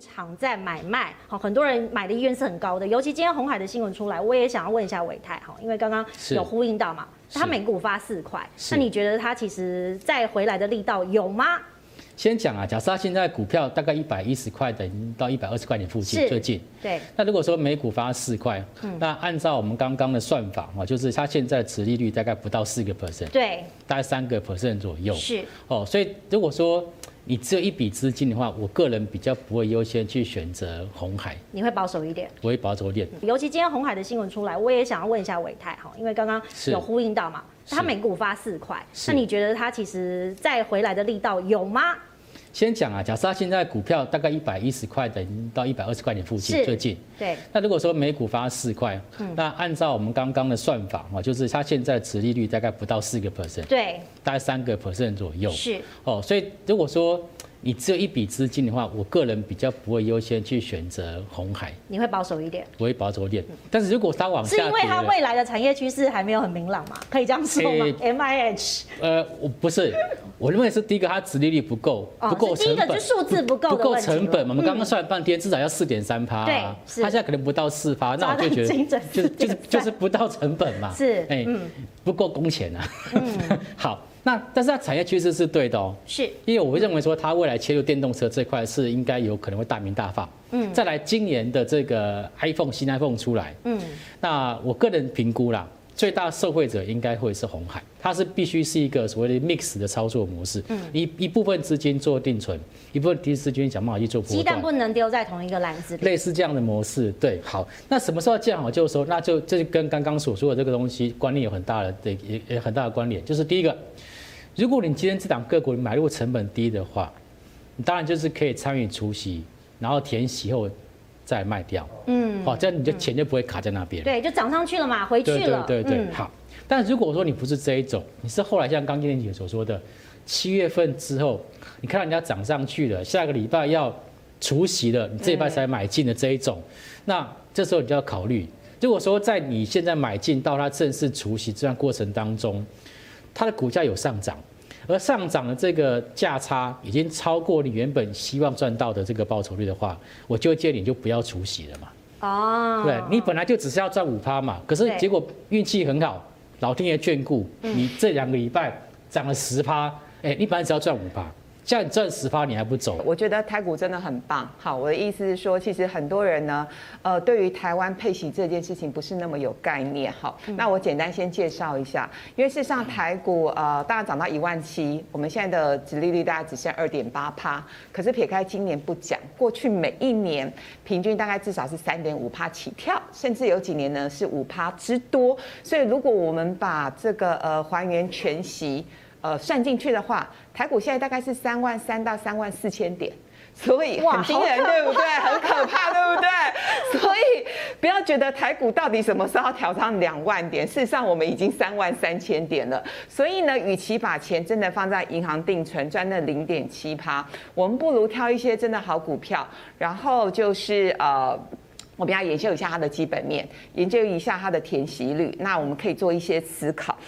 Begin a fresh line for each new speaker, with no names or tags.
场在买卖，好，很多人买的意愿是很高的，尤其今天红海的新闻出来，我也想要问一下伟泰哈，因为刚刚有呼应到嘛，他每股发四块，那你觉得他其实再回来的力道有吗？
先讲啊，假设他现在股票大概一百一十块，等于到一百二十块钱附近，最近。
对。
那如果说每股发四块，嗯，那按照我们刚刚的算法啊，就是他现在持利率大概不到四个 percent，
对，
大概三个 percent 左右。
是。
哦，所以如果说你只有一笔资金的话，我个人比较不会优先去选择红海。
你会保守一点？
我会保守一点。
尤其今天红海的新闻出来，我也想要问一下伟泰哈，因为刚刚有呼应到嘛，他每股发四块，那你觉得他其实再回来的力道有吗？
先讲啊，假设他现在股票大概一百一十块，等于到一百二十块钱附近，最近。
对。
那如果说每股发四块，嗯，那按照我们刚刚的算法啊，就是他现在持利率大概不到四个 percent，
对，
大概三个 percent 左右。
是。
哦，所以如果说你只有一笔资金的话，我个人比较不会优先去选择红海。
你会保守一点？
我会保守一点。但是如果它往下，
是因为它未来的产业趋势还没有很明朗嘛？可以这样说吗？M I H。
呃，我不是，我认为是第一个，它殖利率不够，不够成本。
第一个就数字不够，
不够成本嘛？我们刚刚算了半天，至少要四点三趴。
对，
它现在可能不到四趴，那我就觉得就是就是就是不到成本嘛。
是，
哎，不够工钱啊。嗯，好。那但是它产业趋势是对的哦，
是，
因为我会认为说它未来切入电动车这块是应该有可能会大名大放。嗯，再来今年的这个 iPhone 新 iPhone 出来，嗯，那我个人评估啦，最大受惠者应该会是红海，它是必须是一个所谓的 mix 的操作模式，嗯，一一部分资金做定存，一部分资金想办法去做波段，
鸡蛋不能丢在同一个篮子里，
类似这样的模式，对，好，那什么时候建好就是说，那就这就跟刚刚所说的这个东西观念有很大的对也也很大的关联，就是第一个。如果你今天这档个股你买入成本低的话，你当然就是可以参与除息，然后填息后再卖掉。嗯，好，这样你的钱就不会卡在那边。
对，就涨上去了嘛，回去了。
对对对对，好。但如果说你不是这一种，你是后来像刚今天姐所说的，七月份之后，你看到人家涨上去了，下个礼拜要除息了，你这礼拜才买进的这一种，那这时候你就要考虑，如果说在你现在买进到它正式除息这段过程当中。它的股价有上涨，而上涨的这个价差已经超过你原本希望赚到的这个报酬率的话，我就建议你就不要除息了嘛。哦，对，你本来就只是要赚五趴嘛，可是结果运气很好，老天爷眷顾，你这两个礼拜涨了十趴，哎，你本来只要赚五趴。像你赚十趴，你还不走？
我觉得台股真的很棒。好，我的意思是说，其实很多人呢，呃，对于台湾配息这件事情不是那么有概念。好，那我简单先介绍一下，因为事实上台股呃，大概涨到一万七，我们现在的殖利率大概只剩二点八趴。可是撇开今年不讲，过去每一年平均大概至少是三点五趴起跳，甚至有几年呢是五趴之多。所以如果我们把这个呃还原全息。呃，算进去的话，台股现在大概是三万三到三万四千点，所以很惊人，对不对？很可怕，对不对？所以不要觉得台股到底什么时候调上两万点，事实上我们已经三万三千点了。所以呢，与其把钱真的放在银行定存赚那零点七趴，我们不如挑一些真的好股票，然后就是呃。我们要研究一下它的基本面，研究一下它的填息率，那我们可以做一些思考。